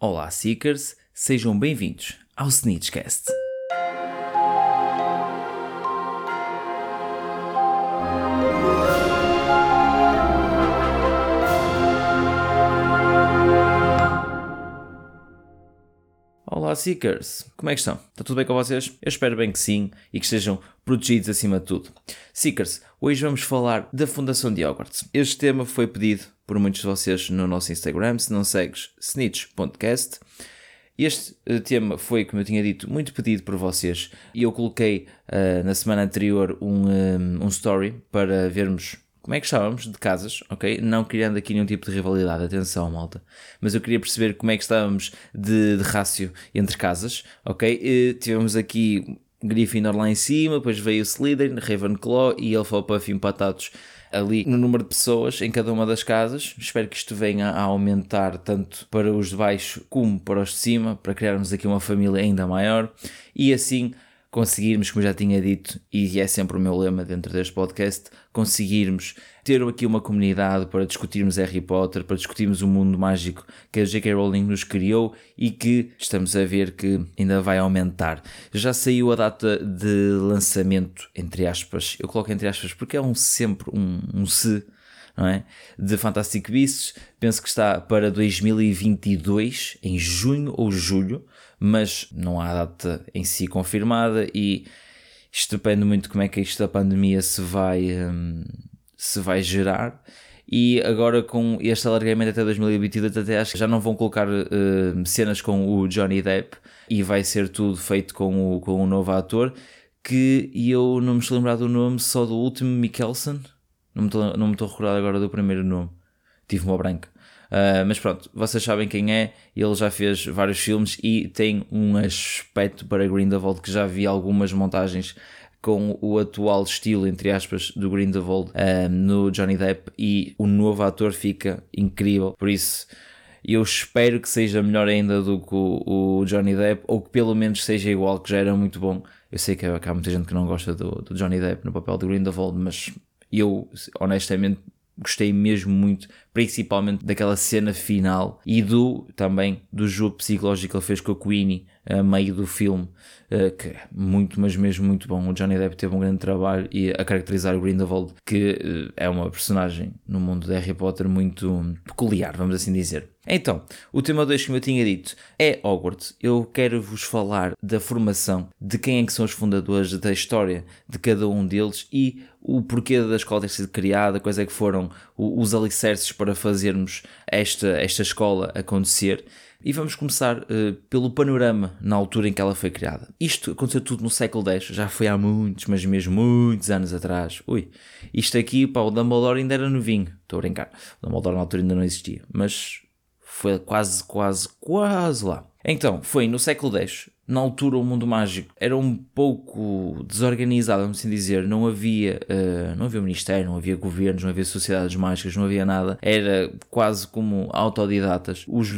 Olá, Seekers, sejam bem-vindos ao Snitchcast. Olá, Seekers! Como é que estão? Está tudo bem com vocês? Eu espero bem que sim e que estejam protegidos acima de tudo. Seekers, hoje vamos falar da Fundação de Hogwarts. Este tema foi pedido por muitos de vocês no nosso Instagram, se não segues, snitch.cast. Este uh, tema foi, como eu tinha dito, muito pedido por vocês e eu coloquei uh, na semana anterior um, um, eh, um story para vermos como é que estávamos de casas, ok? Não criando aqui nenhum tipo de rivalidade, atenção, malta. Mas eu queria perceber como é que estávamos de, de rácio entre casas, ok? E tivemos aqui Gryffindor lá em cima, depois veio Slytherin, Ravenclaw e Hufflepuff empatados ali no número de pessoas em cada uma das casas. Espero que isto venha a aumentar tanto para os de baixo como para os de cima, para criarmos aqui uma família ainda maior e assim conseguirmos, como já tinha dito, e é sempre o meu lema dentro deste podcast, conseguirmos ter aqui uma comunidade para discutirmos Harry Potter, para discutirmos o mundo mágico que a J.K. Rowling nos criou e que estamos a ver que ainda vai aumentar. Já saiu a data de lançamento, entre aspas, eu coloco entre aspas porque é um sempre um, um se, não é? De Fantastic Beasts, penso que está para 2022, em junho ou julho, mas não há data em si confirmada e isto depende muito de como é que isto da pandemia se vai, um, se vai gerar. E agora com este alargamento até 2022, até acho que já não vão colocar uh, cenas com o Johnny Depp e vai ser tudo feito com o, com o novo ator. Que eu não me estou a lembrar do nome, só do último Mikkelsen. Não me estou, não me estou a recordar agora do primeiro nome. Tive uma branca. Uh, mas pronto, vocês sabem quem é, ele já fez vários filmes e tem um aspecto para Grindelwald que já vi algumas montagens com o atual estilo, entre aspas, do Grindelwald uh, no Johnny Depp e o novo ator fica incrível, por isso eu espero que seja melhor ainda do que o, o Johnny Depp ou que pelo menos seja igual, que já era muito bom. Eu sei que há muita gente que não gosta do, do Johnny Depp no papel de Grindelwald, mas eu honestamente gostei mesmo muito, principalmente daquela cena final e do também do jogo psicológico que ele fez com a Queenie a meio do filme, eh, que é muito, mas mesmo muito bom. O Johnny Depp teve um grande trabalho e a caracterizar o Grindelwald, que eh, é uma personagem no mundo de Harry Potter muito peculiar, vamos assim dizer. Então, o tema 2, como eu tinha dito, é Hogwarts. Eu quero vos falar da formação, de quem é que são os fundadores, da história de cada um deles e o porquê da escola ter sido criada, quais é que foram os alicerces para fazermos esta, esta escola acontecer. E vamos começar uh, pelo panorama na altura em que ela foi criada. Isto aconteceu tudo no século X, já foi há muitos, mas mesmo muitos anos atrás. Ui, isto aqui, pá, o Dumbledore ainda era novinho. Estou a brincar. O Dumbledore na altura ainda não existia, mas foi quase, quase, quase lá. Então, foi no século X. Na altura, o mundo mágico era um pouco desorganizado, vamos assim dizer. Não havia, uh, não havia ministério, não havia governos, não havia sociedades mágicas, não havia nada. Era quase como autodidatas. Os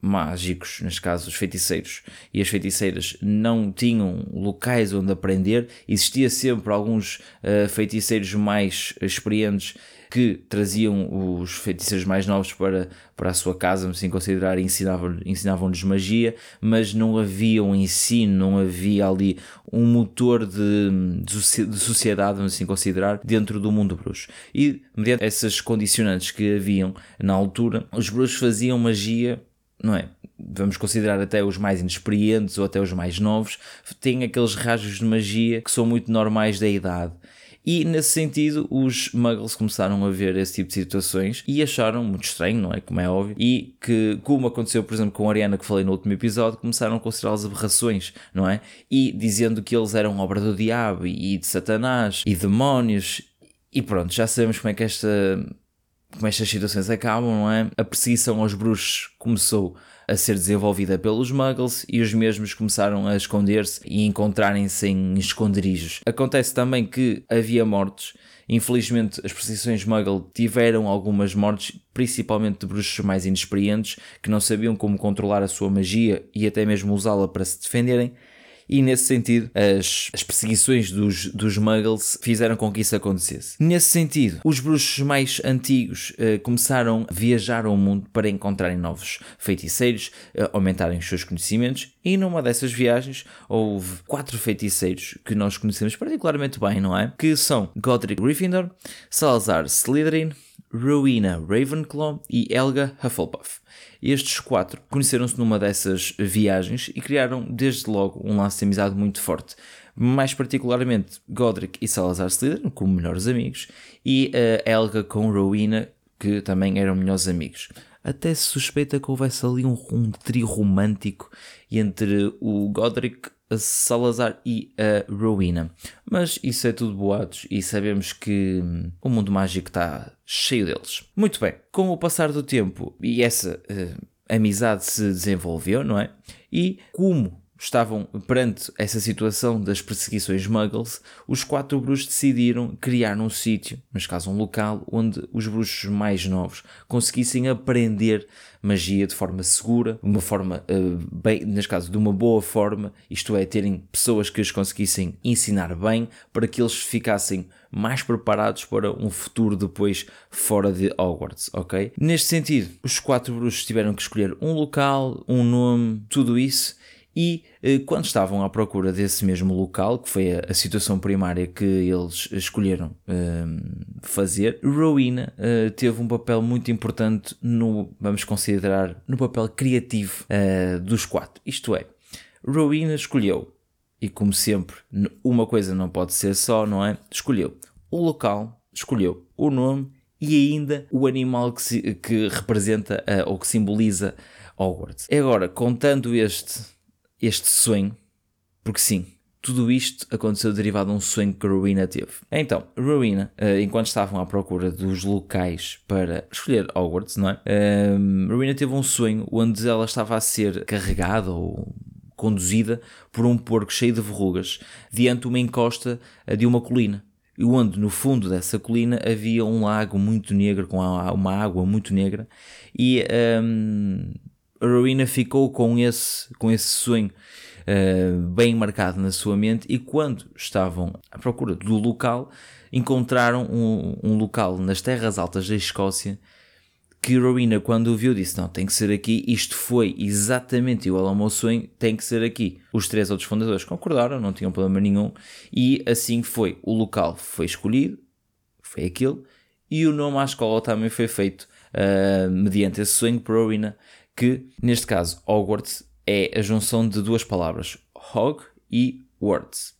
mágicos, neste caso os feiticeiros e as feiticeiras, não tinham locais onde aprender, existia sempre alguns uh, feiticeiros mais experientes que traziam os feiticeiros mais novos para, para a sua casa, assim considerar, ensinavam-lhes ensinavam magia, mas não havia um ensino, não havia ali um motor de, de sociedade, vamos assim considerar, dentro do mundo bruxo. E, mediante essas condicionantes que haviam na altura, os bruxos faziam magia não é? Vamos considerar até os mais inexperientes ou até os mais novos, têm aqueles rajos de magia que são muito normais da idade. E nesse sentido, os muggles começaram a ver esse tipo de situações e acharam muito estranho, não é? Como é óbvio. E que, como aconteceu, por exemplo, com a Ariana, que falei no último episódio, começaram a considerá-los aberrações, não é? E dizendo que eles eram obra do diabo e de Satanás e demónios. E pronto, já sabemos como é que esta como estas situações acabam, não é? A perseguição aos bruxos começou a ser desenvolvida pelos muggles e os mesmos começaram a esconder-se e encontrarem-se em esconderijos. Acontece também que havia mortes. Infelizmente, as perseguições muggle tiveram algumas mortes, principalmente de bruxos mais inexperientes que não sabiam como controlar a sua magia e até mesmo usá-la para se defenderem. E nesse sentido as, as perseguições dos, dos muggles fizeram com que isso acontecesse. Nesse sentido, os bruxos mais antigos uh, começaram a viajar ao mundo para encontrarem novos feiticeiros, uh, aumentarem os seus conhecimentos e numa dessas viagens houve quatro feiticeiros que nós conhecemos particularmente bem, não é? Que são Godric Gryffindor, Salazar Slytherin, Rowena Ravenclaw e Helga Hufflepuff. Estes quatro conheceram-se numa dessas viagens e criaram desde logo um laço de amizade muito forte. Mais particularmente Godric e Salazar Slytherin como melhores amigos e a Helga com Rowena que também eram melhores amigos. Até se suspeita que houvesse ali um, um trio romântico entre o Godric, Salazar e a Rowena. Mas isso é tudo boatos e sabemos que hum, o mundo mágico está cheio deles. Muito bem, com o passar do tempo e essa uh, amizade se desenvolveu, não é? E como estavam perante essa situação das perseguições muggles, os quatro bruxos decidiram criar um sítio, neste caso um local, onde os bruxos mais novos conseguissem aprender magia de forma segura, uma forma, uh, bem, neste caso, de uma boa forma, isto é, terem pessoas que os conseguissem ensinar bem para que eles ficassem mais preparados para um futuro depois fora de Hogwarts, ok? Neste sentido, os quatro bruxos tiveram que escolher um local, um nome, tudo isso e eh, quando estavam à procura desse mesmo local, que foi a, situação primária que eles escolheram ehm, fazer, Rowena uh, teve um papel muito importante no, vamos considerar, no papel criativo uh, dos quatro. Isto é, Rowena escolheu, e como sempre, uma coisa não pode ser só, não é? Escolheu o local, escolheu o nome e ainda o animal que, se, que representa ou que simboliza Hogwarts. Agora, contando este este sonho, porque sim, tudo isto aconteceu derivado de um sonho que Rowena teve. Então, Rowena, eh, enquanto estavam à procura dos locais para escolher Hogwarts, não é? Um, Rowena teve um sonho onde ela estava a ser carregada ou conduzida por um porco cheio de verrugas diante de uma encosta eh, de uma colina. E onde no fundo dessa colina havia um lago muito negro, com uma água muito negra, e um, a Rowena ficou com esse, com esse sonho uh, bem marcado na sua mente e quando estavam à procura do local, encontraram um, um local nas terras altas da Escócia que Rowena quando o viu disse, não, tem que ser aqui, isto foi exatamente igual ao meu sonho, tem que ser aqui. Os três outros fundadores concordaram, não tinham problema nenhum, e assim foi. O local foi escolhido, foi aquele, e o nome à escola também foi feito uh, mediante esse sonho para Rowena que, neste caso, Hogwarts é a junção de duas palavras, Hog e Words.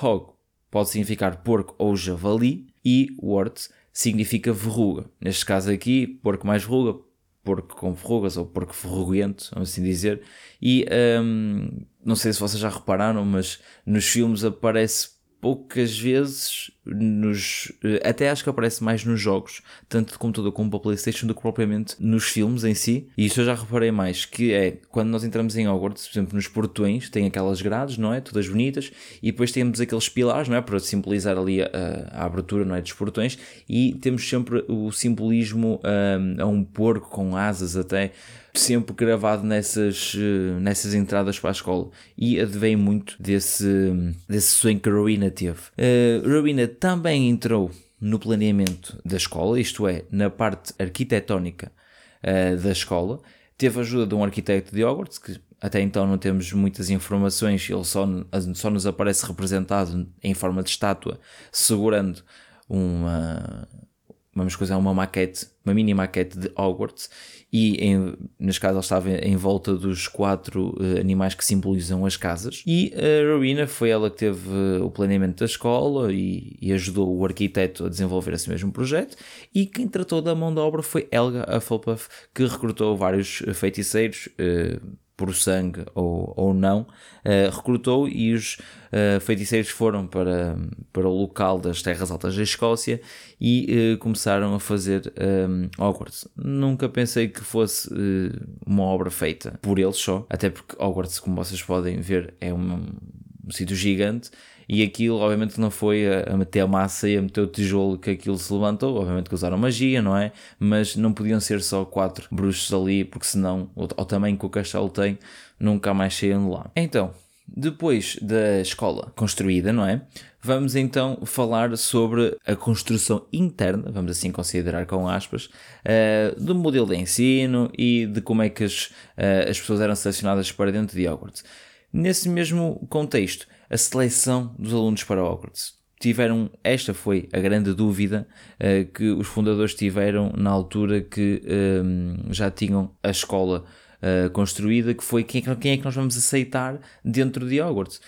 Hog pode significar porco ou javali e Words significa verruga. Neste caso aqui, porco mais verruga, porco com verrugas ou porco verruguento, vamos assim dizer. E um, não sei se vocês já repararam, mas nos filmes aparece poucas vezes nos eh, até acho que aparece mais nos jogos tanto de computador como para Playstation do que propriamente nos filmes em si. E isso eu já reparei mais que é quando nós entramos em Hogwarts por exemplo nos portões tem aquelas grades não é? Todas bonitas e depois temos aqueles pilares não é? Para simbolizar ali a, a abertura não é? Dos portões e temos sempre o simbolismo um, a um porco com asas até sempre gravado nessas, eh, nessas entradas para a escola e advém muito desse, desse sonho que Rowena teve. Uh, Rowena também entrou no planeamento da escola, isto é, na parte arquitetónica uh, da escola. Teve a ajuda de um arquiteto de Hogwarts, que até então não temos muitas informações, ele só, só nos aparece representado em forma de estátua, segurando uma, vamos coisar uma maquete, uma mini maquete de Hogwarts e em, caso ela estava em volta dos quatro uh, animais que simbolizam as casas. E a Rowena foi ela que teve uh, o planeamento da escola e, e, ajudou o arquiteto a desenvolver esse mesmo projeto. E quem tratou da mão de obra foi Helga Hufflepuff que recrutou vários feiticeiros uh, por sangue ou, ou não, uh, recrutou e os uh, feiticeiros foram para, para o local das Terras Altas da Escócia e uh, começaram a fazer um, Hogwarts. Nunca pensei que fosse uma obra feita por eles só, até porque Hogwarts, como vocês podem ver, é um, um sítio gigante e aquilo obviamente não foi a, meter a massa e a meter o tijolo que aquilo se levantou, obviamente que usaram magia, não é? Mas não podiam ser só quatro bruxos ali, porque senão, ao tamanho que o castelo tem, nunca mais saíam de lá. Então, Depois da escola construída, não é? Vamos então falar sobre a construção interna, vamos assim considerar com aspas, uh, do modelo de ensino e de como é que as, uh, as pessoas eram selecionadas para dentro de Hogwarts. Nesse mesmo contexto, a seleção dos alunos para Hogwarts. Tiveram, esta foi a grande dúvida uh, que os fundadores tiveram na altura que já tinham a escola uh, construída, que foi quem é que, quem é que nós vamos aceitar dentro de Hogwarts.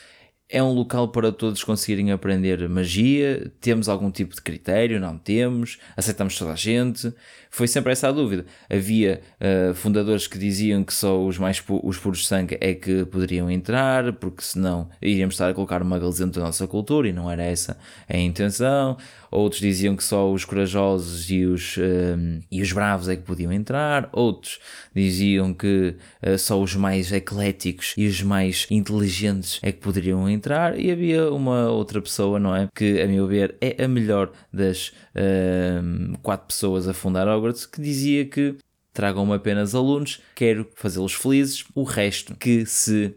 É um local para todos conseguirem aprender magia? Temos algum tipo de critério? Não temos? Aceitamos toda a gente? Foi sempre essa a dúvida. Havia uh, fundadores que diziam que só os mais pu os puros de sangue é que poderiam entrar, porque senão iríamos estar a colocar muggles dentro da nossa cultura e não era essa a intenção outros diziam que só os corajosos e os, um, e os bravos é que podiam entrar, outros diziam que uh, só os mais ecléticos e os mais inteligentes é que poderiam entrar, e havia uma outra pessoa, não é? Que, a meu ver, é a melhor das uh, quatro pessoas a fundar Hogwarts, que dizia que tragam-me apenas alunos, quero fazê-los felizes, o resto que se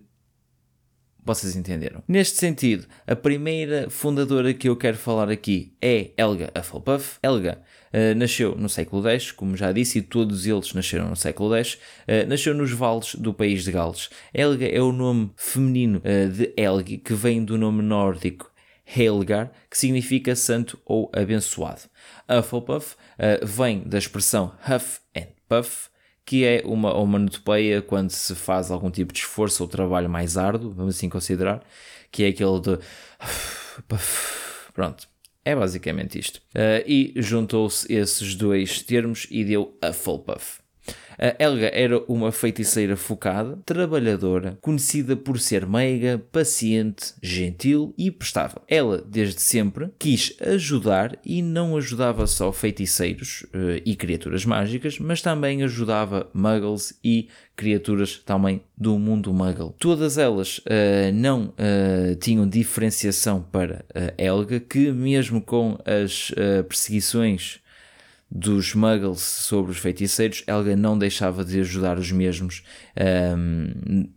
vocês entenderam. Neste sentido, a primeira fundadora que eu quero falar aqui é Helga Hufflepuff. Helga uh, nasceu no século X, como já disse, e todos eles nasceram no século X. Uh, nasceu nos vales do país de Gales. Helga é o nome feminino uh, de Helgi, que vem do nome nórdico Helgar, que significa santo ou abençoado. Hufflepuff vem da expressão huff and puff, que é uma onomatopeia quando se faz algum tipo de esforço ou trabalho mais árduo, vamos assim considerar, que é aquele de. Pronto. É basicamente isto. Uh, e juntou-se esses dois termos e deu a full puff. A Helga era uma feiticeira focada, trabalhadora, conhecida por ser meiga, paciente, gentil e prestável. Ela, desde sempre, quis ajudar e não ajudava só feiticeiros uh, e criaturas mágicas, mas também ajudava muggles e criaturas também do mundo muggle. Todas elas uh, não uh, tinham diferenciação para Helga, que mesmo com as perseguições dos muggles sobre os feiticeiros, Helga não deixava de ajudar os mesmos um,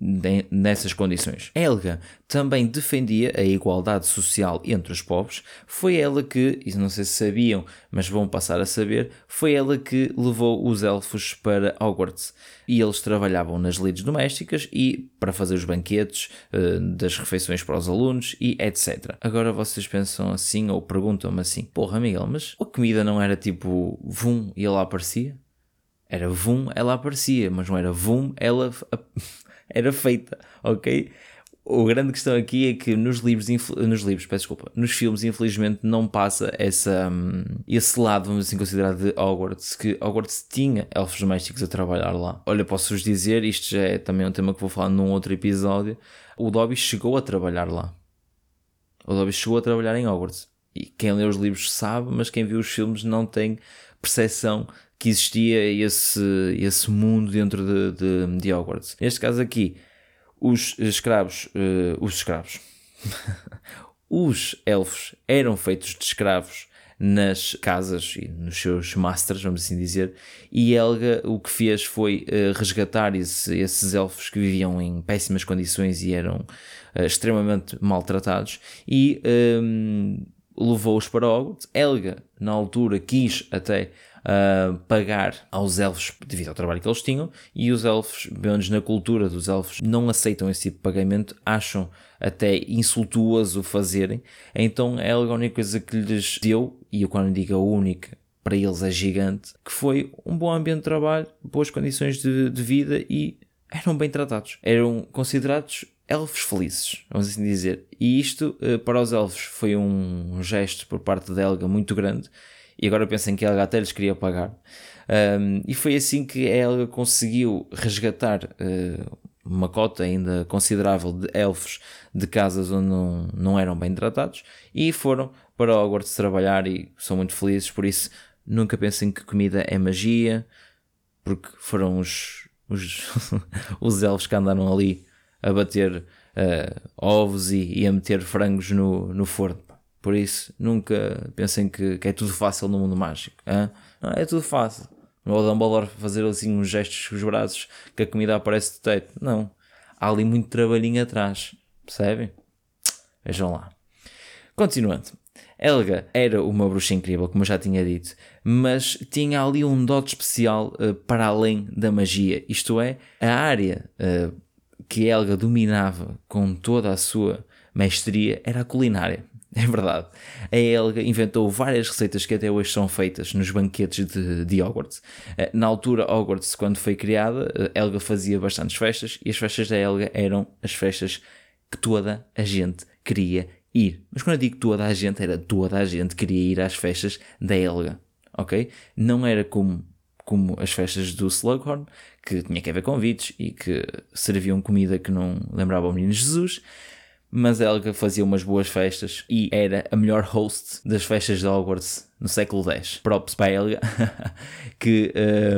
nessas condições. Helga também defendia a igualdade social entre os povos. Foi ela que, e não sei se sabiam, mas vão passar a saber, foi ela que levou os elfos para Hogwarts. E eles trabalhavam nas lides domésticas e para fazer os banquetes, uh, das refeições para os alunos e etc. Agora vocês pensam assim ou perguntam-me assim: Porra, Miguel, mas a comida não era tipo vum e ela aparecia? Era vum, ela aparecia, mas não era vum, ela era feita, ok? A grande questão aqui é que nos livros, nos livros, peço desculpa, nos filmes, infelizmente, não passa essa, um, esse lado, vamos assim considerar, de Hogwarts, que Hogwarts tinha elfos domésticos a trabalhar lá. Olha, posso-vos dizer, isto já é também um tema que vou falar num outro episódio, o Dobby chegou a trabalhar lá. O Dobby chegou a trabalhar em Hogwarts. E quem lê os livros sabe, mas quem viu os filmes não tem percepção que existia esse, esse mundo dentro de, de, de Hogwarts. Neste caso aqui, os escravos, uh, os escravos, os elfos eram feitos de escravos nas casas e nos seus masters, vamos assim dizer, e Helga o que fez foi uh, resgatar esse, esses elfos que viviam em péssimas condições e eram uh, extremamente maltratados e um, levou-os para Hogwarts. Helga, na altura, quis até uh, pagar aos elfos devido ao trabalho que eles tinham, e os elfos, menos na cultura dos elfos, não aceitam esse tipo de pagamento, acham até insultuoso o fazerem, então é a única coisa que lhes deu, e eu quando digo a única, para eles é gigante, que foi um bom ambiente de trabalho, boas condições de, de vida e eram bem tratados. Eram considerados elfos felizes, vamos assim dizer. E isto, eh, para os elfos, foi um gesto por parte da Helga muito grande e agora pensem que ela até lhes queria pagar. Um, e foi assim que ela conseguiu resgatar uh, uma cota ainda considerável de elfos de casas onde não, não eram bem tratados e foram para Hogwarts trabalhar e são muito felizes por isso. Nunca pensem que comida é magia, porque foram os, os, os elfos que andaram ali a bater uh, ovos e, e, a meter frangos no, no forno. Por isso, nunca pensem que, que é tudo fácil no mundo mágico. Hein? Não, é tudo fácil. Não é o Dumbledore fazer assim uns gestos com os braços que a comida aparece do teto. Não. Há ali muito trabalhinho atrás. Percebem? Vejam lá. Continuando. Helga era uma bruxa incrível, como eu já tinha dito, mas tinha ali um dote especial uh, para além da magia. Isto é, a área uh, que Helga dominava com toda a sua mestria era a culinária. É verdade. A Helga inventou várias receitas que até hoje são feitas nos banquetes de, de Hogwarts. Eh, na altura, Hogwarts, quando foi criada, Helga fazia bastantes festas e as festas da Helga eram as festas que toda a gente queria ir. Mas quando eu digo toda a gente, era toda a gente queria ir às festas da Helga, ok? Não era como, como as festas do Slughorn, que tinha que haver convites e que serviam comida que não lembrava o menino Jesus, mas Helga fazia umas boas festas e era a melhor host das festas de Hogwarts no século X. Props para Helga, que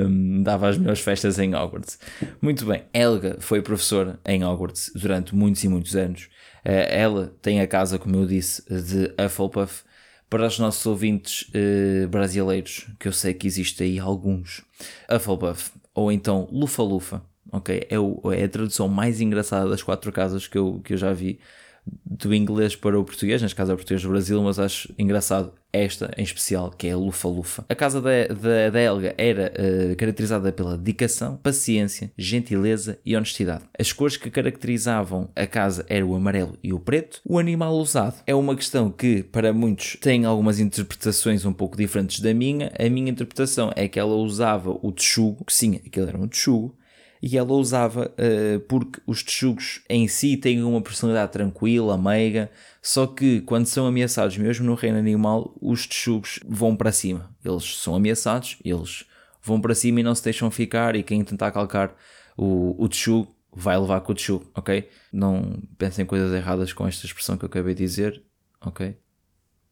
um, dava as melhores festas em Hogwarts. Muito bem, Helga foi professora em Hogwarts durante muitos e muitos anos eh, ela tem a casa, como eu disse, de Hufflepuff. Para os nossos ouvintes uh, brasileiros, que eu sei que existe aí alguns, Hufflepuff, ou então Lufa-Lufa, ok? É, o, é a tradução mais engraçada das quatro casas que eu, que eu já vi do inglês para o português, neste caso é o português do Brasil, mas acho engraçado esta em especial, que é a Lufa Lufa. A casa da, da, da era uh, caracterizada pela dedicação, paciência, gentileza e honestidade. As cores que caracterizavam a casa eram o amarelo e o preto. O animal usado é uma questão que, para muitos, tem algumas interpretações um pouco diferentes da minha. A minha interpretação é que ela usava o texugo, que sim, aquilo era um texugo, e ela usava uh, porque os texugos em si têm uma personalidade tranquila, meiga, só que quando são ameaçados, mesmo no reino animal, os texugos vão para cima. Eles são ameaçados, eles vão para cima e não se deixam ficar, e quem tentar calcar o, o texugo vai levar com o texugo, ok? Não pensem coisas erradas com esta expressão que eu acabei de dizer, ok?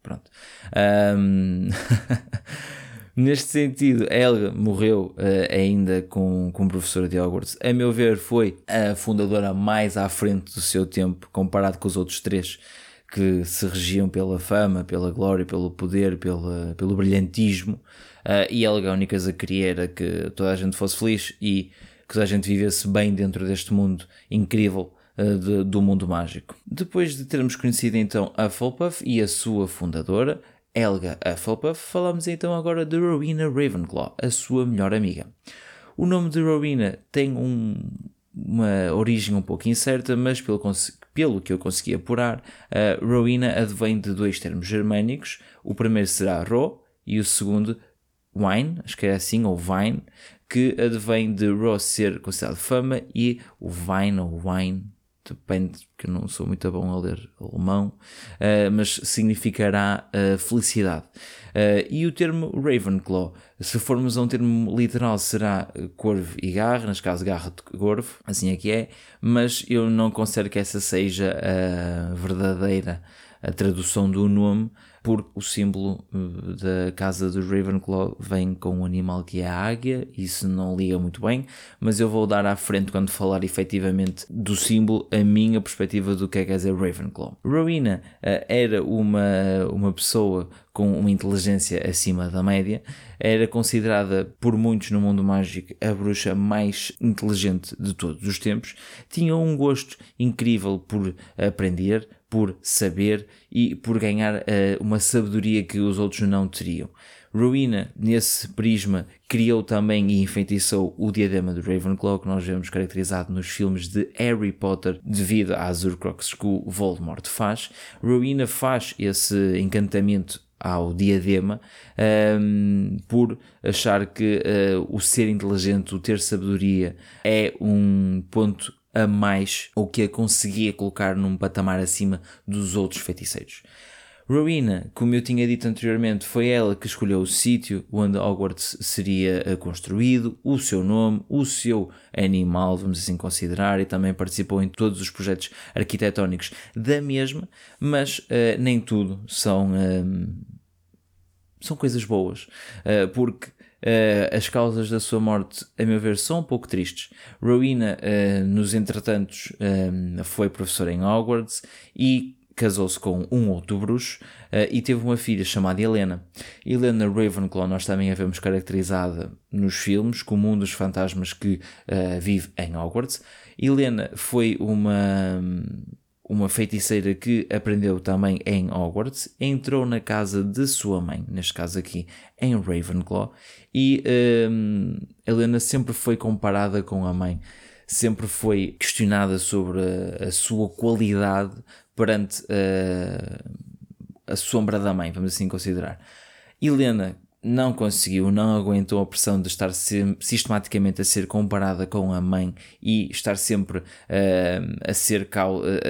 Pronto. Um... Neste sentido, ela morreu uh, ainda com, como professora de Hogwarts. A meu ver, foi a fundadora mais à frente do seu tempo, comparado com os outros três que se regiam pela fama, pela glória, pelo poder, pela, pelo brilhantismo. Uh, e ela a única coisa que queria era que toda a gente fosse feliz e que toda a gente vivesse bem dentro deste mundo incrível uh, de, do mundo mágico. Depois de termos conhecido então a Hufflepuff e a sua fundadora, Helga Hufflepuff, falamos então agora de Rowena Ravenclaw, a sua melhor amiga. O nome de Rowena tem um, uma origem um pouco incerta, mas pelo, pelo que eu consegui apurar, uh, Rowena advém de dois termos germânicos. O primeiro será Ro e o segundo Wine, acho que é assim, ou Vine, que advém de Ro ser considerado fama e o Vine ou Wine depende, que eu não sou muito bom a ler alemão, uh, mas significará uh, felicidade. Uh, e o termo Ravenclaw, se formos a um termo literal, será corvo e garra, neste caso garra de corvo, assim é que é, mas eu não considero que essa seja a verdadeira a tradução do nome, porque o símbolo eh, da casa do Ravenclaw vem com um animal que é a águia, isso não liga muito bem, mas eu vou dar à frente quando falar efetivamente do símbolo a minha perspectiva do que é que quer dizer Ravenclaw. Rowena uh, era uma, uma pessoa com uma inteligência acima da média, era considerada por muitos no mundo mágico a bruxa mais inteligente de todos os tempos, tinha um gosto incrível por aprender, por saber e por ganhar uh, uma sabedoria que os outros não teriam. Rowena, nesse prisma, criou também e enfeitiçou o diadema de Ravenclaw, que nós vemos caracterizado nos filmes de Harry Potter, devido às Horcruxes que o Voldemort faz. Rowena faz esse encantamento ao diadema um, ehm, por achar que uh, o ser inteligente, o ter sabedoria, é um ponto a mais ou que a conseguia colocar num patamar acima dos outros feiticeiros. Rowena, como eu tinha dito anteriormente, foi ela que escolheu o sítio onde Hogwarts seria eh, construído, o seu nome, o seu animal, vamos assim considerar, e também participou em todos os projetos arquitetónicos da mesma, mas uh, nem tudo são, uh, são coisas boas, uh, porque Uh, as causas da sua morte, a meu ver, são um pouco tristes. Rowena, uh, nos entretantos, uh, foi professora em Hogwarts e casou-se com um outro bruxo e teve uma filha chamada Helena. Helena Ravenclaw nós também a vemos caracterizada nos filmes como um dos fantasmas que vive em Hogwarts. Helena foi uma uma feiticeira que aprendeu também em Hogwarts, entrou na casa de sua mãe, neste caso aqui em Ravenclaw, e um, Helena sempre foi comparada com a mãe, sempre foi questionada sobre a, a sua qualidade perante uh, a sombra da mãe, vamos assim considerar. Helena não conseguiu, não aguentou a pressão de estar sistematicamente a ser comparada com a mãe e estar sempre uh, a, ser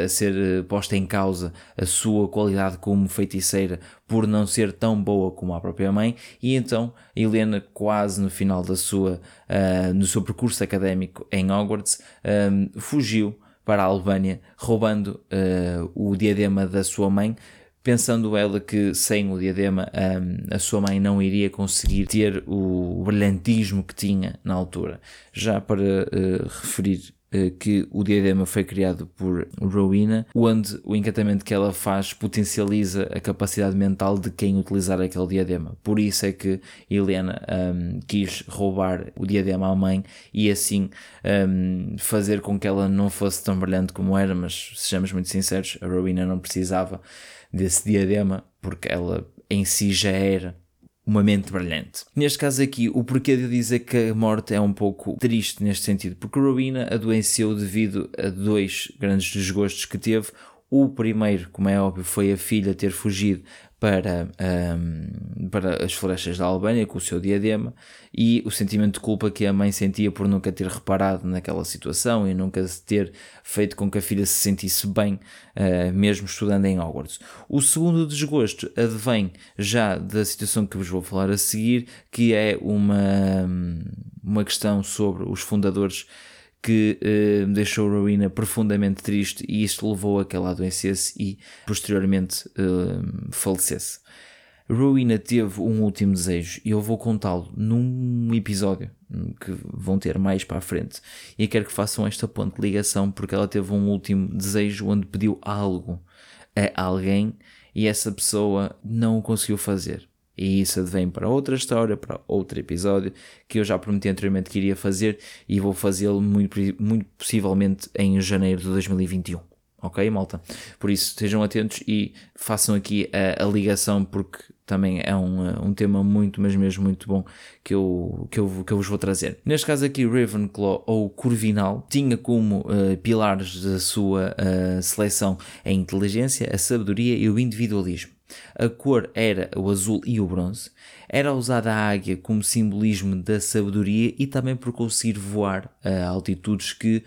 a ser posta em causa a sua qualidade como feiticeira por não ser tão boa como a própria mãe. E então Helena quase no final da sua uh, no seu percurso académico em Hogwarts um, fugiu para a Albânia roubando uh, o diadema da sua mãe pensando ela que sem o diadema um, a sua mãe não iria conseguir ter o brilhantismo que tinha na altura. Já para uh, referir uh, que o diadema foi criado por Rowena, onde o encantamento que ela faz potencializa a capacidade mental de quem utilizar aquele diadema. Por isso é que Helena um, quis roubar o diadema à mãe e assim um, fazer com que ela não fosse tão brilhante como era, mas sejamos muito sinceros, a Rowena não precisava desse diadema, porque ela em si já era uma mente brilhante. Neste caso aqui, o porquê de dizer que a morte é um pouco triste neste sentido, porque Rowena adoeceu devido a dois grandes desgostos que teve. O primeiro, como é óbvio, foi a filha ter fugido para, um, para as florestas da Albânia com o seu diadema e o sentimento de culpa que a mãe sentia por nunca ter reparado naquela situação e nunca ter feito com que a filha se sentisse bem, uh, mesmo estudando em Hogwarts. O segundo desgosto advém já da situação que vos vou falar a seguir, que é uma, uma questão sobre os fundadores que uh, deixou Rowena profundamente triste e isto levou a que ela adoecesse e posteriormente uh, falecesse. Rowena teve um último desejo e eu vou contá-lo num episódio que vão ter mais para a frente e quero que façam esta ponte de ligação porque ela teve um último desejo onde pediu algo a alguém e essa pessoa não o conseguiu fazer. E isso advém para outra história, para outro episódio, que eu já prometi anteriormente que iria fazer e vou fazê-lo muito, muito possivelmente em janeiro de 2021. Ok, malta? Por isso, estejam atentos e façam aqui a, a ligação, porque também é um, um tema muito, mas mesmo muito bom que eu, que, eu, que eu vos vou trazer. Neste caso aqui, Ravenclaw ou Corvinal tinha como uh, pilares da sua uh, seleção a inteligência, a sabedoria e o individualismo. A cor era o azul e o bronze. Era usada a águia como simbolismo da sabedoria e também por conseguir voar a altitudes que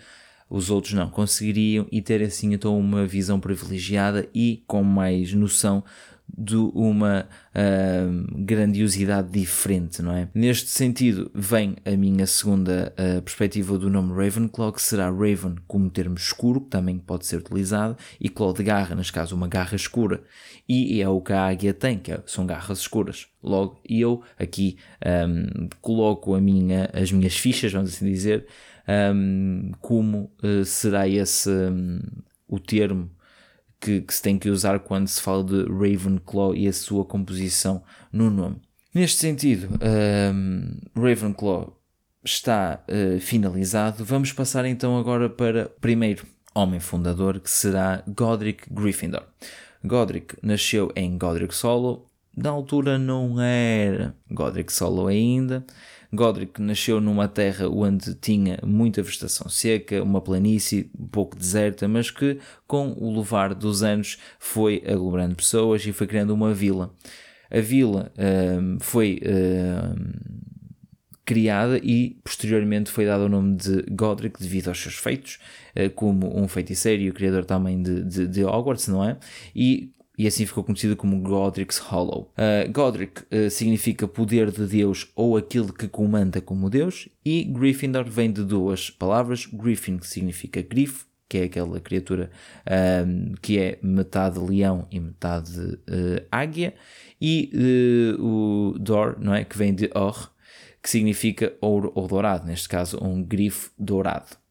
os outros não conseguiriam e ter assim então uma visão privilegiada e com mais noção de uma uh, grandiosidade diferente, não é? Neste sentido, vem a minha segunda uh, perspectiva do nome Ravenclaw, que será Raven como termo escuro, que também pode ser utilizado, e Claw de garra, neste caso, uma garra escura. E é o que a águia tem, que é, são garras escuras. Logo, eu aqui um, coloco a minha, as minhas fichas, vamos assim dizer, um, como uh, será esse um, o termo que, que, se tem que usar quando se fala de Ravenclaw e a sua composição no nome. Neste sentido, um, Ravenclaw está uh, finalizado. Vamos passar então agora para o primeiro homem fundador, que será Godric Gryffindor. Godric nasceu em Godric Hollow. Na altura não era Godric Hollow ainda, Godric nasceu numa terra onde tinha muita vegetação seca, uma planície um pouco deserta, mas que com o levar dos anos foi aglomerando pessoas e foi criando uma vila. A vila um, foi um, criada e posteriormente foi dado o nome de Godric devido aos seus feitos, uh, como um feiticeiro e o criador também de, de, de Hogwarts, não é? E e assim ficou conhecido como Godric's Hollow. Uh, Godric uh, significa poder de Deus ou aquele que comanda como Deus, e Gryffindor vem de duas palavras: Griffin, que significa grifo, que é aquela criatura uh, que é metade leão e metade águia, e o Dor, não é? que vem de Or, que significa ouro ou dourado, neste caso, um grifo dourado.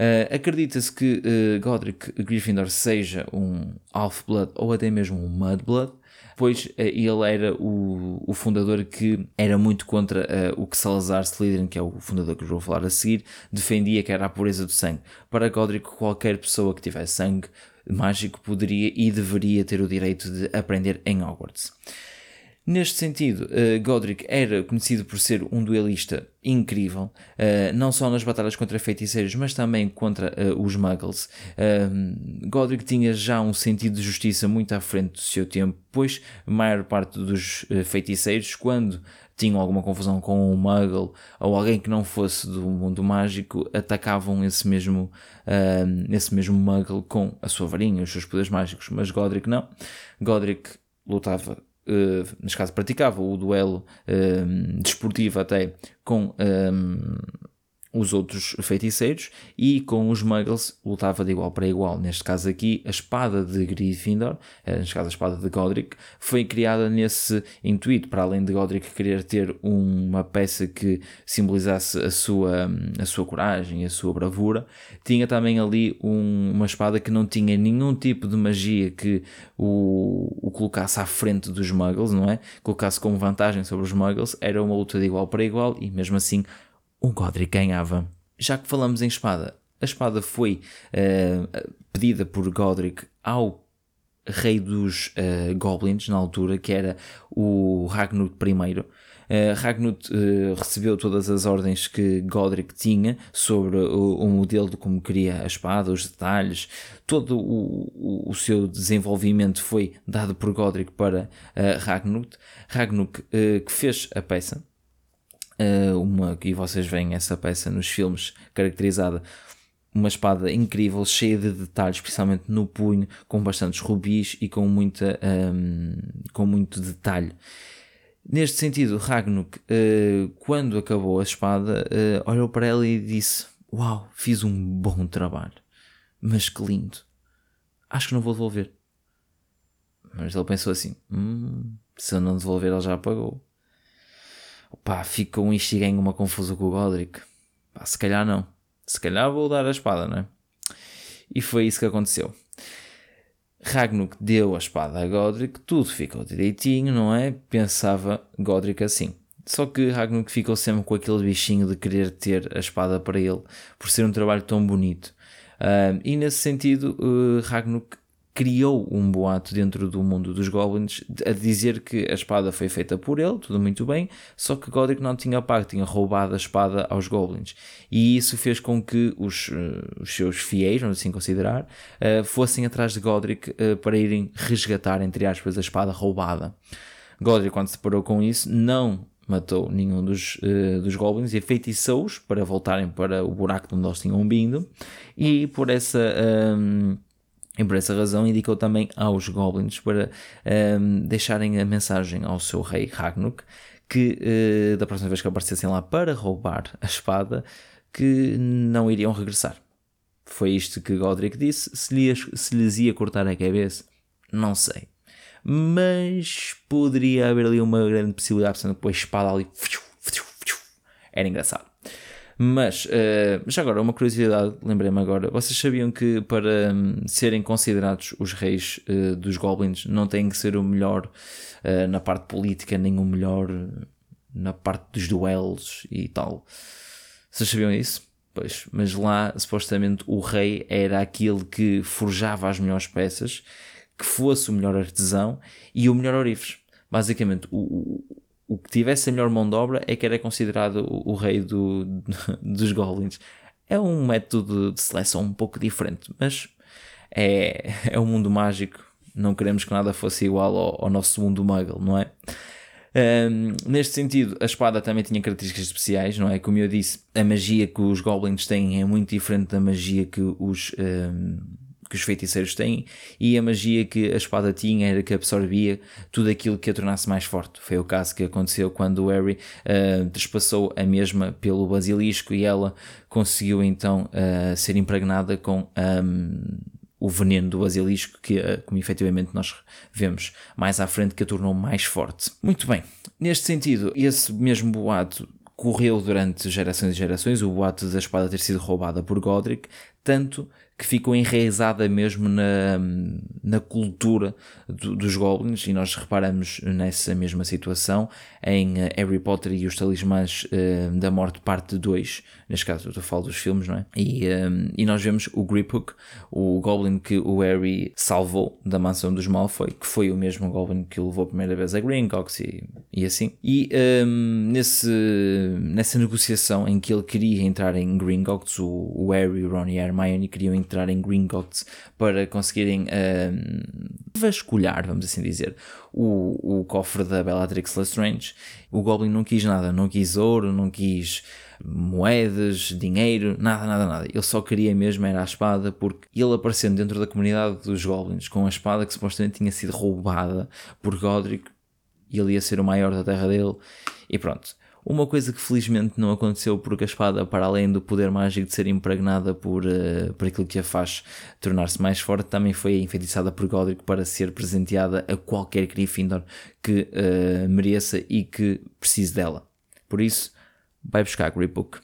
Uh, Acredita-se que uh, Godric Gryffindor seja um Half-Blood ou até mesmo um Mudblood, pois uh, ele era o, o, fundador que era muito contra o que Salazar Slytherin, que é o fundador que eu vou falar a seguir, defendia que era a pureza do sangue. Para Godric, qualquer pessoa que tivesse sangue mágico poderia e deveria ter o direito de aprender em Hogwarts. Neste sentido, uh, Godric era conhecido por ser um duelista incrível, uh, não só nas batalhas contra feiticeiros, mas também contra uh, os Muggles. Godric tinha já um sentido de justiça muito à frente do seu tempo, pois a maior parte dos feiticeiros, quando tinham alguma confusão com um Muggle ou alguém que não fosse do mundo mágico, atacavam esse mesmo, esse mesmo Muggle com a sua varinha, os seus poderes mágicos, mas Godric não. Godric lutava uh, neste caso praticava o duelo uh, desportivo até com um, os outros feiticeiros e com os Muggles lutava de igual para igual. Neste caso aqui, a espada de Gryffindor, eh, neste caso a espada de Godric, foi criada nesse intuito, para além de Godric querer ter uma peça que simbolizasse a sua, a sua coragem, a sua bravura, tinha também ali um, uma espada que não tinha nenhum tipo de magia que o, o colocasse à frente dos Muggles, não é? Colocasse como vantagem sobre os Muggles, era uma luta de igual para igual e mesmo assim o Godric ganhava. Já que falamos em espada, a espada foi uh, pedida por Godric ao rei dos uh, goblins na altura, que era o Ragnut I. Uh, Ragnut uh, recebeu todas as ordens que Godric tinha sobre o, o, modelo de como queria a espada, os detalhes, todo o, o, seu desenvolvimento foi dado por Godric para uh, Ragnut. Que fez a peça, uma, e vocês veem essa peça nos filmes caracterizada uma espada incrível, cheia de detalhes, especialmente no punho, com bastantes rubis e com, muita, um, com muito detalhe. Neste sentido, Ragnuk, uh, quando acabou a espada, uh, olhou para ela e disse: Uau, fiz um bom trabalho, mas que lindo. Acho que não vou devolver. Mas ele pensou assim: hum, se eu não devolver, ele já pagou. Pá, fica um Ishigen uma confusão com o Godric. Pá, se calhar não. Se calhar vou dar a espada, não é? E foi isso que aconteceu. Ragnuk deu a espada a Godric, tudo ficou direitinho, não é? Pensava Godric assim. Só que Ragnuk ficou sempre com aquele bichinho de querer ter a espada para ele, por ser um trabalho tão bonito. Uh, e nesse sentido, uh, Ragnuk criou um boato dentro do mundo dos goblins a dizer que a espada foi feita por ele, tudo muito bem, só que Godric não tinha pago, tinha roubado a espada aos goblins. E isso fez com que os, uh, os seus fiéis, vamos assim considerar, uh, fossem atrás de Godric uh, para irem resgatar, entre aspas, a espada roubada. Godric, quando se deparou com isso, não matou nenhum dos, dos goblins e feitiçou-os para voltarem para o buraco de onde eles tinham vindo. E por essa. Um, e por essa razão indicou também aos goblins para um, ehm, deixarem a mensagem ao seu rei Ragnuk que uh, da próxima vez que aparecessem lá para roubar a espada que não iriam regressar. Foi isto que Godric disse. Se lhes, se lhes ia cortar a cabeça, não sei. Mas poderia haver ali uma grande possibilidade, sendo que a espada ali era engraçado. Mas, uh, já agora, uma curiosidade, lembrei-me agora. Vocês sabiam que para um, serem considerados os reis uh, dos goblins não têm que ser o melhor uh, na parte política, nem o melhor na parte dos duelos e tal? Vocês sabiam isso? Pois, mas lá supostamente o rei era aquele que forjava as melhores peças, que fosse o melhor artesão e o melhor orifes. Basicamente, o, o que tivesse a melhor mão de obra é que era considerado o, o rei do, dos goblins. É um método de seleção um pouco diferente, mas é, é um mundo mágico. Não queremos que nada fosse igual ao, ao nosso mundo muggle, não é? Um, neste sentido, a espada também tinha características especiais, não é? Como eu disse, a magia que os goblins têm é muito diferente da magia que os, um, que os feiticeiros têm, e a magia que a espada tinha era que absorvia tudo aquilo que a tornasse mais forte. Foi o caso que aconteceu quando o Harry uh, trespassou a mesma pelo basilisco e ela conseguiu então uh, ser impregnada com um, o veneno do basilisco, que, como efetivamente nós vemos mais à frente, que a tornou mais forte. Muito bem, neste sentido, esse mesmo boato correu durante gerações e gerações, o boato da espada ter sido roubada por Godric, tanto que ficou enraizada mesmo na, na cultura do, dos goblins e nós reparamos nessa mesma situação em eh, Harry Potter e os Talismãs uh, da Morte parte 2, neste caso eu falar dos filmes, não é? E, um, eh, e nós vemos o Griphook, o goblin que o Harry salvou da mansão dos Malfoy, que foi o mesmo goblin que o levou a primeira vez a Gringotts e, e assim. E um, nesse, nessa negociação em que ele queria entrar em Gringotts, o, o Harry, o Ron e a queriam entrar em Gringotts para conseguirem uh, vasculhar, vamos assim dizer, o, o cofre da Bellatrix Lestrange. O Goblin não quis nada, não quis ouro, não quis moedas, dinheiro, nada, nada, nada. Ele só queria mesmo era a espada, porque ele aparecendo dentro da comunidade dos Goblins com a espada que supostamente tinha sido roubada por Godric, e ele ia ser o maior da terra dele, e pronto. Uma coisa que felizmente não aconteceu porque a espada, para além do poder mágico de ser impregnada por, uh, por aquilo que a faz tornar-se mais forte, também foi enfeitiçada por Godric para ser presenteada a qualquer Gryffindor que uh, mereça e que precise dela. Por isso, vai buscar a Gripbook.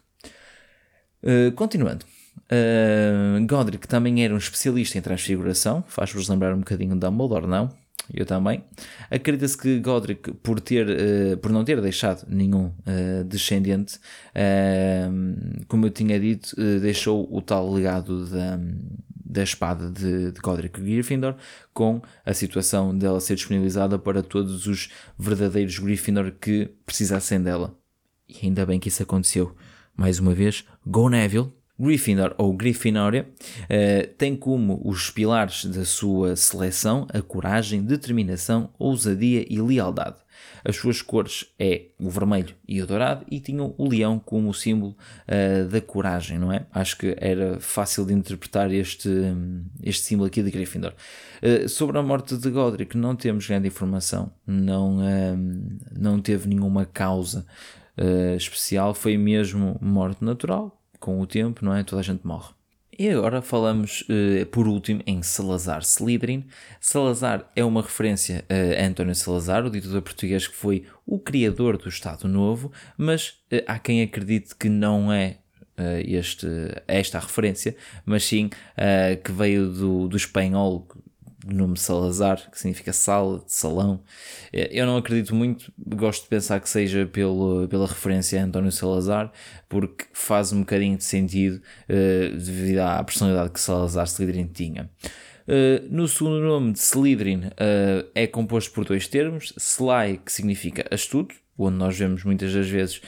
Uh, continuando. Uh, Godric também era um especialista em transfiguração, faz-vos lembrar um bocadinho de Dumbledore, não? Eu também. Acredita-se que Godric, por, ter, uh, por não ter deixado nenhum uh, descendente, uh, como eu tinha dito, deixou o tal legado da, da espada de, de Godric Gryffindor, com a situação dela ser disponibilizada para todos os verdadeiros Gryffindor que precisassem dela. E ainda bem que isso aconteceu. Mais uma vez, Go Neville, Gryffindor ou Grifinória uh, tem como os pilares da sua seleção a coragem, determinação, ousadia e lealdade. As suas cores é o vermelho e o dourado e tinham o leão como símbolo uh, da coragem, não é? Acho que era fácil de interpretar este, este símbolo aqui de Gryffindor. Uh, sobre a morte de Godric não temos grande informação, não, não teve nenhuma causa especial, foi mesmo morte natural, com o tempo, não é? Toda a gente morre. E agora falamos, uh, por último, em Salazar Slytherin. Salazar é uma referência a António Salazar, o ditador português que foi o criador do Estado Novo, mas uh, há quem acredite que não é uh, este, esta a referência, mas sim que veio do, do espanhol, nome Salazar, que significa sala, salão. Eh, eu não acredito muito, gosto de pensar que seja pelo, pela referência a António Salazar, porque faz um bocadinho de sentido uh, devido à personalidade que Salazar Slytherin tinha. Uh, no segundo nome de Slytherin uh, é composto por dois termos, Sly, que significa astuto, onde nós vemos muitas das vezes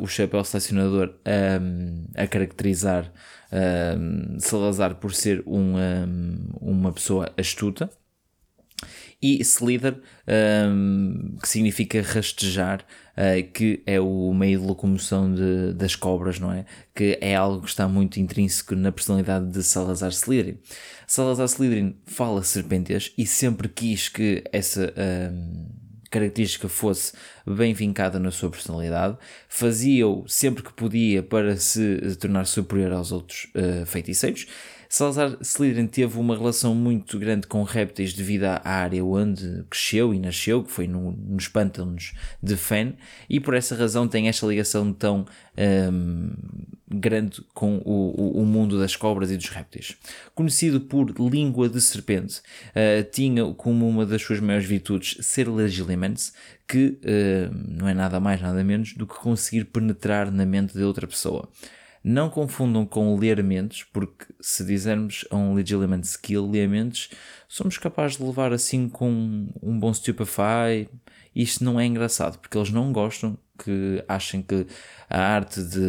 o chapéu selecionador um, a caracterizar um, Salazar por ser um, um, uma pessoa astuta. E Slither, que significa rastejar, uh, que é o meio de locomoção de, das cobras, não é? Que é algo que está muito intrínseco na personalidade de Salazar Slytherin. Salazar Slytherin fala serpentes e sempre quis que essa característica fosse bem vincada na sua personalidade, fazia-o sempre que podia para se tornar superior aos outros uh, feiticeiros. Salazar Slytherin teve uma relação muito grande com répteis devido à área onde cresceu e nasceu, que foi no, nos pântanos de Fen, e por essa razão tem esta ligação tão um, grande com o, o, mundo das cobras e dos répteis. Conhecido por língua de serpente, uh, tinha como uma das suas maiores virtudes ser legilimens, que uh, não é nada mais nada menos do que conseguir penetrar na mente de outra pessoa. Não confundam com ler mentes, porque se dizermos a um legilimate skill ler mentes, somos capazes de levar assim com um bom stupefy. Isto não é engraçado, porque eles não gostam que achem que a arte de,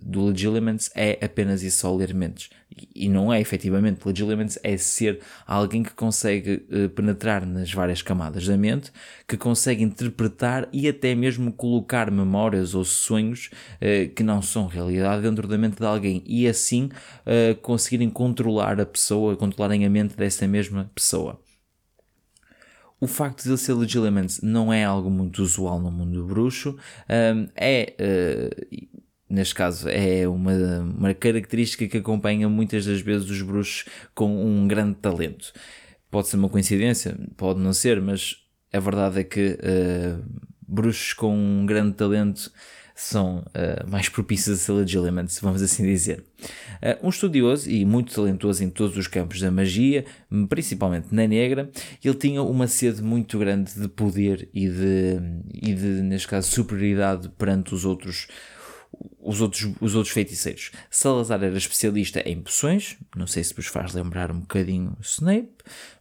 do Legilimens é apenas e só ler mentes. E, não é, efetivamente. Legilimens é ser alguém que consegue uh, penetrar nas várias camadas da mente, que consegue interpretar e até mesmo colocar memórias ou sonhos uh, que não são realidade dentro da mente de alguém e assim uh, conseguirem controlar a pessoa, controlarem a mente dessa mesma pessoa o facto de ele ser legilimens não é algo muito usual no mundo do bruxo, um, é, uh, neste caso, é uma, uma característica que acompanha muitas das vezes os bruxos com um grande talento. Pode ser uma coincidência, pode não ser, mas a verdade é que uh, bruxos com um grande talento são uh, mais propícios a ser legilimens, vamos assim dizer. Uh, um estudioso e muito talentoso em todos os campos da magia, principalmente na negra, ele tinha uma sede muito grande de poder e de, e de neste caso, superioridade perante os outros os outros, os outros feiticeiros. Salazar era especialista em poções, não sei se vos faz lembrar um bocadinho Snape,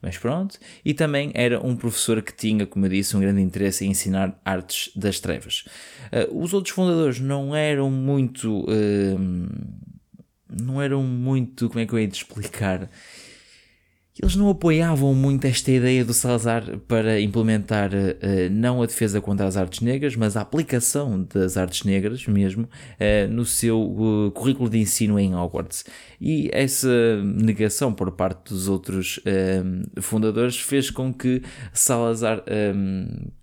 mas pronto, e também era um professor que tinha, como eu disse, um grande interesse em ensinar artes das trevas. Uh, os outros fundadores não eram muito. Uh, não eram muito. Como é que eu hei de explicar? Eles não apoiavam muito esta ideia do Salazar para implementar uh, não a defesa contra as artes negras, mas a aplicação das artes negras mesmo uh, no seu currículo de ensino em Hogwarts. E essa negação por parte dos outros fundadores fez com que Salazar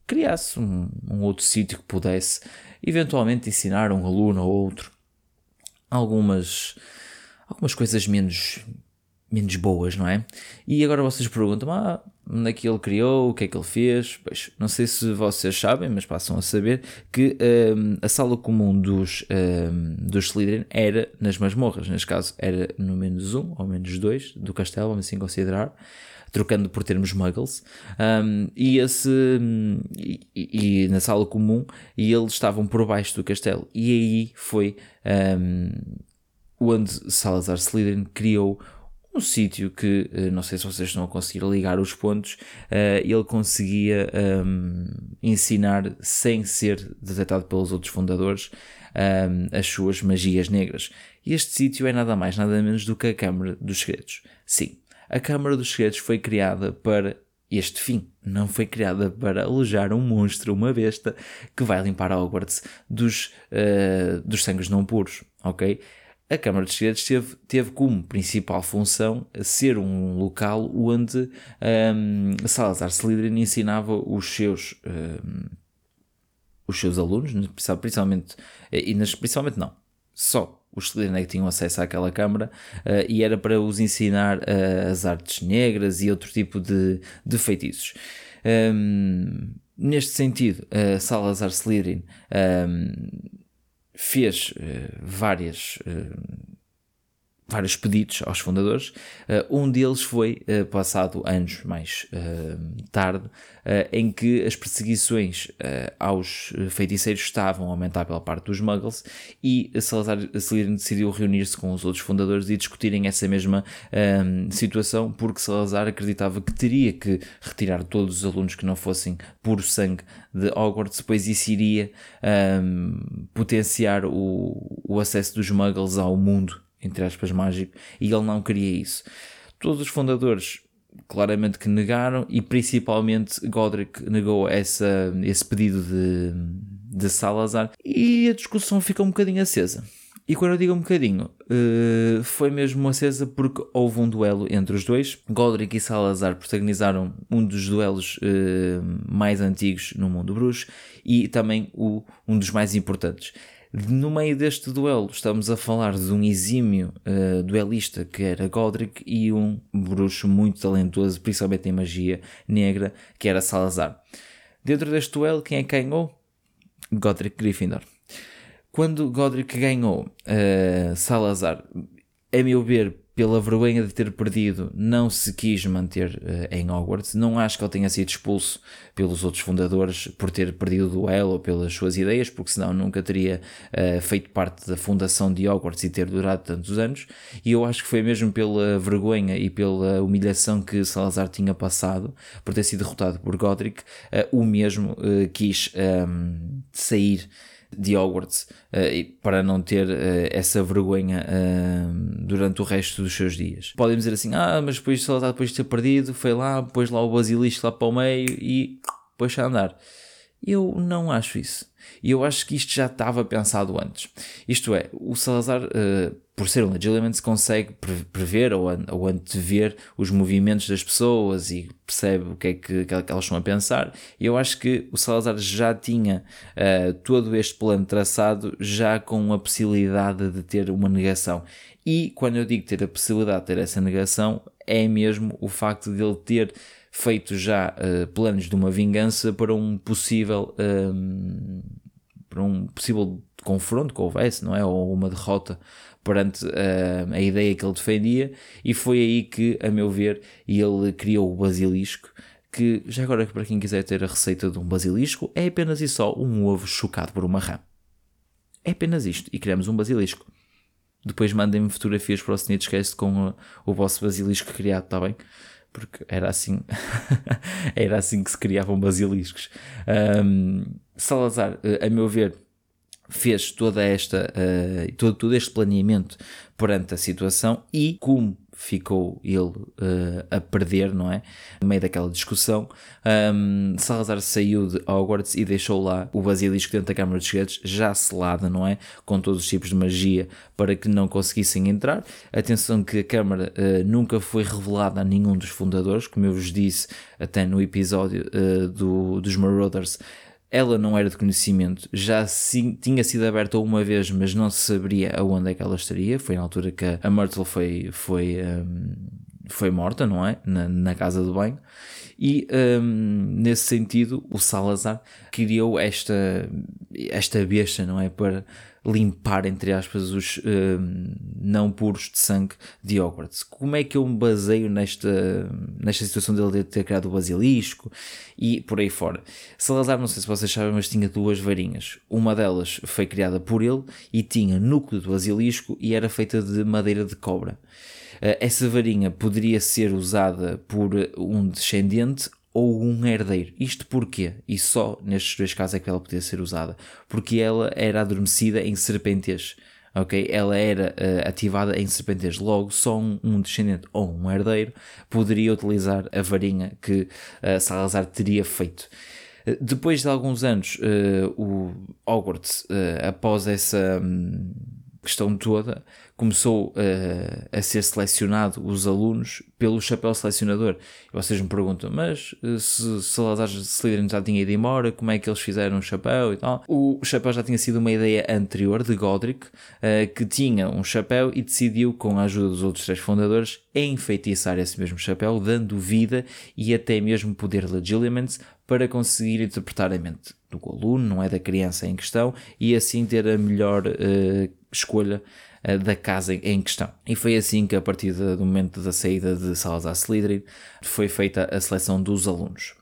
criasse um, um outro sítio que pudesse eventualmente ensinar um aluno ou outro algumas, algumas coisas menos menos boas, não é? E agora vocês perguntam, ah, onde é que ele criou, o que é que ele fez? Pois, não sei se vocês sabem, mas passam a saber que um, a sala comum dos, um, dos Slytherin era nas masmorras, neste caso era no menos um ou menos dois do castelo, vamos assim considerar, trocando por termos muggles, um, e, esse, e, e, na sala comum, e eles estavam por baixo do castelo, e aí foi um, onde Salazar Slytherin criou um sítio que, eh, não sei se vocês estão a conseguir ligar os pontos, uh, ele conseguia um, ensinar sem ser detectado pelos outros fundadores um, as suas magias negras. E este sítio é nada mais, nada menos do que a Câmara dos Segredos. Sim, a Câmara dos Segredos foi criada para este fim. Não foi criada para alojar um monstro, uma besta, que vai limpar Hogwarts dos, uh, dos sangues não puros, ok? A Câmara dos Segredos teve, teve como principal função ser um local onde um, Salazar Slytherin ensinava os seus, um, os seus alunos, principalmente, e nas, principalmente não, só os Slytherin é que tinham acesso àquela Câmara uh, e era para os ensinar uh, as artes negras e outro tipo de, de feitiços. Um, neste sentido, uh, Salazar Slytherin fez uh, várias, uh, vários pedidos aos fundadores. Uh, um deles foi passado anos mais tarde, em que as perseguições aos feiticeiros estavam a aumentar pela parte dos muggles e Salazar Slytherin decidiu reunir-se com os outros fundadores e discutirem essa mesma situação, porque Salazar acreditava que teria que retirar todos os alunos que não fossem puro sangue de Hogwarts, depois isso iria um, potenciar o, o acesso dos muggles ao mundo, entre aspas, mágico, e ele não queria isso. Todos os fundadores claramente que negaram e principalmente Godric negou essa, esse pedido de, de Salazar e a discussão fica um bocadinho acesa. E quando eu digo um bocadinho, uh, foi mesmo acesa porque houve um duelo entre os dois. Godric e Salazar protagonizaram um dos duelos uh, mais antigos no mundo bruxo e também o, um dos mais importantes. No meio deste duelo, estamos a falar de um exímio uh, duelista que era Godric e um bruxo muito talentoso, principalmente em magia negra, que era Salazar. Dentro deste duelo, quem é que ganhou? Godric Gryffindor. Quando Godric ganhou uh, Salazar, a meu ver, pela vergonha de ter perdido, não se quis manter uh, em Hogwarts. Não acho que ele tenha sido expulso pelos outros fundadores por ter perdido o duelo ou pelas suas ideias, porque senão nunca teria uh, feito parte da fundação de Hogwarts e ter durado tantos anos. E eu acho que foi mesmo pela vergonha e pela humilhação que Salazar tinha passado por ter sido derrotado por Godric, uh, o mesmo quis um, ehm, sair de Hogwarts uh, para não ter uh, essa vergonha uh, durante o resto dos seus dias. Podem dizer assim, ah, mas depois Salazar depois de ter perdido, foi lá, pôs lá o basilisco lá para o meio e pôs a andar. Eu não acho isso. E eu acho que isto já estava pensado antes. Isto é, o Salazar, uh, por ser um Legilimens, consegue prever ou, ou antever os movimentos das pessoas e percebe o que é que, que elas estão a pensar. E eu acho que o Salazar já tinha uh, todo este plano traçado, já com a possibilidade de ter uma negação. E quando eu digo ter a possibilidade de ter essa negação, é mesmo o facto de ele ter feito já uh, planos de uma vingança para um possível um, para um possível confronto que houvesse, não é? Ou uma derrota perante uh, a ideia que ele defendia, e foi aí que, a meu ver, ele criou o basilisco. Que já agora, para quem quiser ter a receita de um basilisco, é apenas e só um ovo chocado por uma rã. É apenas isto, e criamos um basilisco. Depois mandem-me fotografias para o Snitchcast com o, o vosso basilisco criado, está bem? Porque era assim, era assim que se criavam basiliscos. Um, Salazar, eh, a meu ver, fez toda esta, uh, todo, todo este planeamento perante a situação e como ficou ele uh, a perder, não é? No meio daquela discussão, um, Salazar saiu de Hogwarts e deixou lá o basilisco dentro da Câmara dos Segredos, já selada, não é? Com todos os tipos de magia para que não conseguissem entrar. Atenção que a Câmara uh, nunca foi revelada a nenhum dos fundadores, como eu vos disse até no episódio uh, do, dos Marauders ela não era de conhecimento, já sim, tinha sido aberta uma vez, mas não se saberia aonde é que ela estaria. Foi na altura que a Myrtle foi, foi, um, foi morta, não é? Na, na casa do banho. E um, nesse sentido, o Salazar criou esta, esta besta, não é? Para limpar, entre aspas, os um, não puros de sangue de Hogwarts. Como é que eu me baseio nesta, nesta situação dele ter criado o basilisco e por aí fora? Salazar, não sei se vocês sabem, mas tinha duas varinhas. Uma delas foi criada por ele e tinha núcleo do basilisco e era feita de madeira de cobra. Uh, essa varinha poderia ser usada por um descendente ou um herdeiro. Isto porquê? E só nestes dois casos é que ela podia ser usada. Porque ela era adormecida em serpentes. Ok? Ela era uh, ativada em serpentes. Logo, só um, um, descendente ou um herdeiro poderia utilizar a varinha que uh, Salazar teria feito. Uh, depois de alguns anos, o Hogwarts, após essa um, questão toda, começou uh, a ser selecionado os alunos pelo chapéu selecionador. E vocês me perguntam, mas uh, se Salazar Slytherin já tinha ido embora, como é que eles fizeram o chapéu e tal? O chapéu já tinha sido uma ideia anterior de Godric, uh, que tinha um chapéu e decidiu, com a ajuda dos outros três fundadores, enfeitiçar esse mesmo chapéu, dando vida e até mesmo poder legilimens para conseguir interpretar a mente do aluno, não é da criança em questão, e assim ter a melhor escolha eh, da casa em questão. E foi assim que, a partir do momento da saída de Salazar Slytherin, foi feita a seleção dos alunos.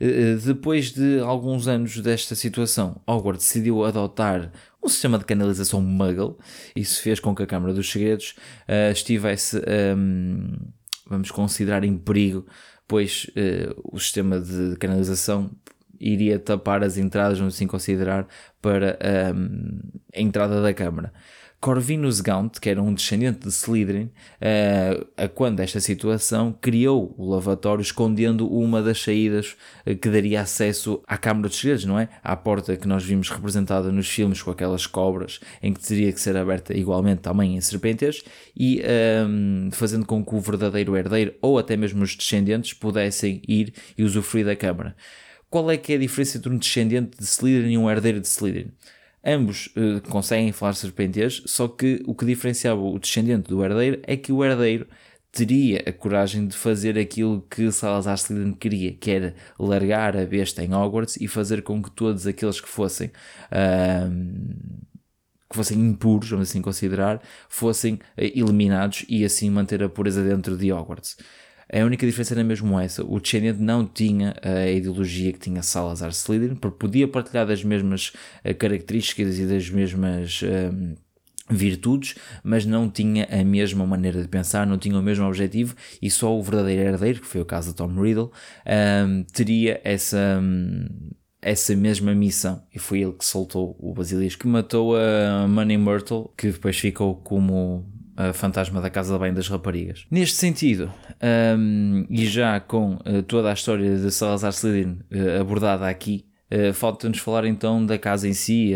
Eh, depois de alguns anos desta situação, Hogwarts decidiu adotar um sistema de canalização Muggle. Isso fez com que a Câmara dos Segredos uh, estivesse, um, ehm, vamos considerar, em perigo, pois uh, o sistema de canalização iria tapar as entradas, vamos assim considerar, para um, a entrada da Câmara. Corvinus Gaunt, que era um descendente de Slytherin, uh, a quando esta situação criou o lavatório escondendo uma das saídas uh, que daria acesso à Câmara dos Segredos, não é? À porta que nós vimos representada nos filmes com aquelas cobras, em que teria que ser aberta igualmente também em serpentes, e um, fazendo com que o verdadeiro herdeiro ou até mesmo os descendentes pudessem ir e usufruir da Câmara. Qual é que é a diferença entre um descendente de Slytherin e um herdeiro de Slytherin? Ambos uh, conseguem falar serpentez, só que o que diferenciava o descendente do herdeiro é que o herdeiro teria a coragem de fazer aquilo que Salazar Slytherin queria, que era largar a besta em Hogwarts e fazer com que todos aqueles que fossem uh, que fossem impuros, vamos assim considerar, fossem uh, eliminados e assim manter a pureza dentro de Hogwarts. A única diferença era mesmo essa. O descendente não tinha a ideologia que tinha Salazar Slytherin, porque podia partilhar das mesmas eh, características e das mesmas. Um, ehm, virtudes, mas não tinha a mesma maneira de pensar, não tinha o mesmo objetivo e só o verdadeiro herdeiro, que foi o caso de Tom Riddle, um, ehm, teria essa, um, essa mesma missão e foi ele que soltou o basilisco que matou a Money Myrtle, que depois ficou como a fantasma da Casa de Banho das Raparigas. Neste sentido, um, e já com uh, toda a história de Salazar Slytherin uh, abordada aqui, uh, falta-nos falar então da casa em si,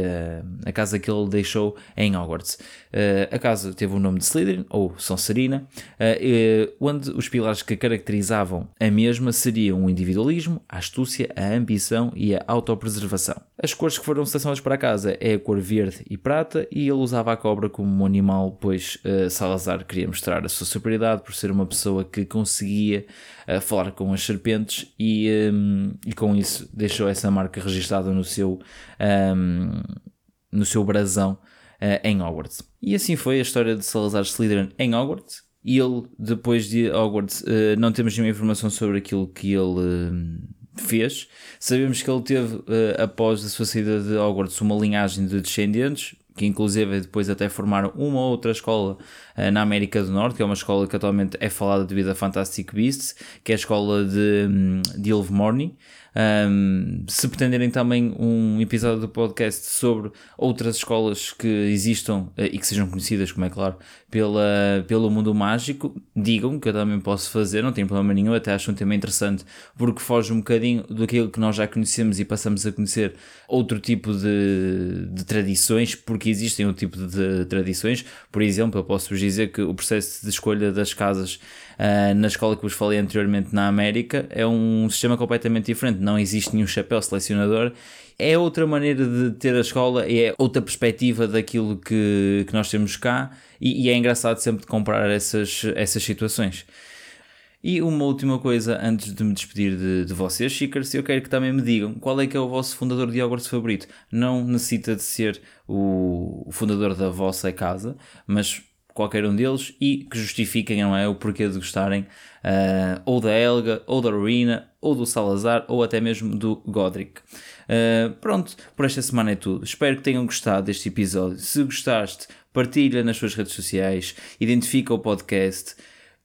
a casa que ele deixou em Hogwarts. Uh, a casa teve o nome de Slytherin, ou Sonserina, uh, onde os pilares que caracterizavam a mesma seriam o individualismo, a astúcia, a ambição e a autopreservação. As cores que foram selecionadas para a casa é a cor verde e prata, e ele usava a cobra como um animal, pois uh, Salazar queria mostrar a sua superioridade por ser uma pessoa que conseguia falar com as serpentes e, um, e com isso deixou essa marca registada no seu. Um, no seu brasão em Hogwarts. E assim foi a história de Salazar Slytherin em Hogwarts. E ele, depois de Hogwarts, não temos nenhuma informação sobre aquilo que ele fez. Sabemos que ele teve, após a sua saída de Hogwarts, uma linhagem de descendentes, que inclusive depois até formaram uma ou outra escola uh, na América do Norte, que é uma escola que atualmente é falada devido a Fantastic Beasts, que é a escola de, hum, de Ilvermorny. Um, se pretenderem também um episódio do podcast sobre outras escolas que existam uh, e que sejam conhecidas, como é claro, pela, pelo mundo mágico, digam que eu também posso fazer, não tem problema nenhum, até acho um tema interessante porque foge um bocadinho daquilo que nós já conhecemos e passamos a conhecer outro tipo de, de tradições, porque existem outro tipo de tradições. Por exemplo, eu posso vos dizer que o processo de escolha das casas uh, na escola que vos falei anteriormente na América é um sistema completamente diferente, não existe nenhum chapéu selecionador é outra maneira de ter a escola, é outra perspectiva daquilo que, que nós temos cá e, e é engraçado sempre comprar essas, essas situações. E uma última coisa antes de me despedir de, de vocês, Seekers, eu quero que também me digam qual é que é o vosso fundador de Hogwarts favorito. Não necessita de ser o fundador da vossa casa, mas qualquer um deles e que justifiquem não é, o porquê de gostarem uh, ou da Helga, ou da Rowena, ou do Salazar, ou até mesmo do Godric. Uh, pronto, por esta semana é tudo. Espero que tenham gostado deste episódio. Se gostaste, partilha nas suas redes sociais, identifica o podcast.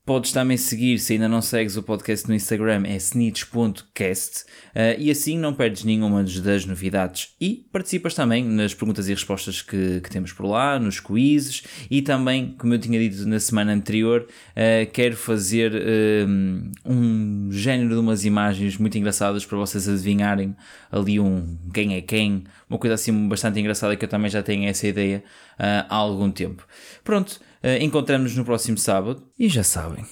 Podes também seguir, se ainda não segues o podcast no Instagram, é snitch.cast uh, e assim não perdes nenhuma das novidades e participas também nas perguntas e respostas que, que temos por lá, nos quizzes e também, como eu tinha dito na semana anterior, uh, quero fazer uh, um género de umas imagens muito engraçadas para vocês adivinharem ali um quem é quem, uma coisa assim bastante engraçada que eu também já tenho essa ideia há algum tempo. Pronto. Uh, Encontramos-nos no próximo sábado e já sabem,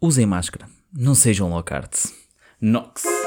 usem máscara, não sejam locards. Nox.